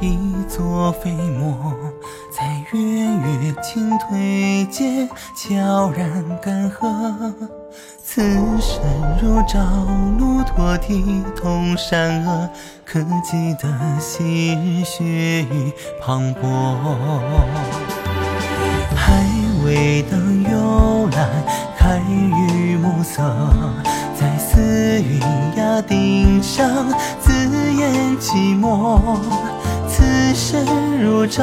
一座飞沫，在月月浸推间悄然干涸。此身如朝露，托体同山恶，可记得昔日血雨磅礴？还未等幽兰开于暮色，在寺云崖顶上自言寂寞。身如朝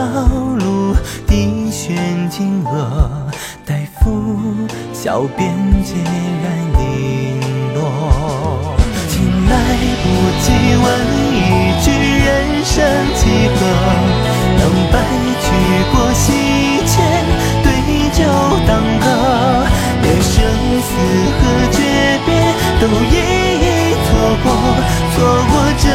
露，滴悬金额，待拂晓便孑然零落。竟来不及问一句人生几何，当白驹过隙间，对酒当歌，连生死和诀别都一一错过，错过这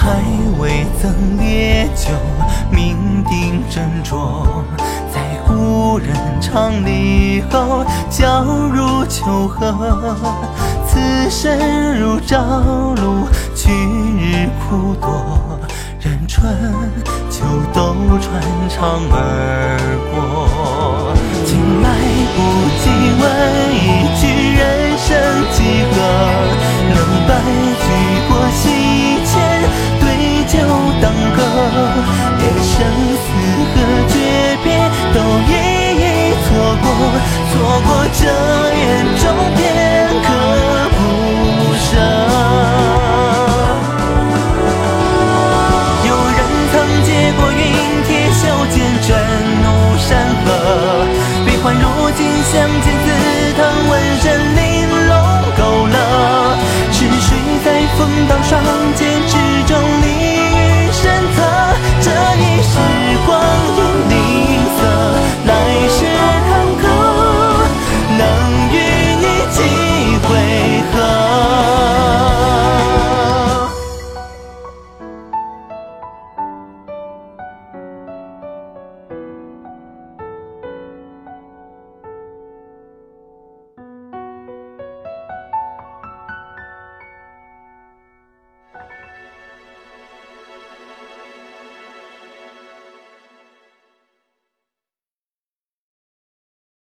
还未曾烈酒酩酊斟酌，故人长离后，皎如秋河。此身如朝露，去日苦多，任春秋都穿肠而过。竟来不及问不过这眼中片刻无舍，有人曾接过云铁，袖间转怒山河，悲欢如今相见。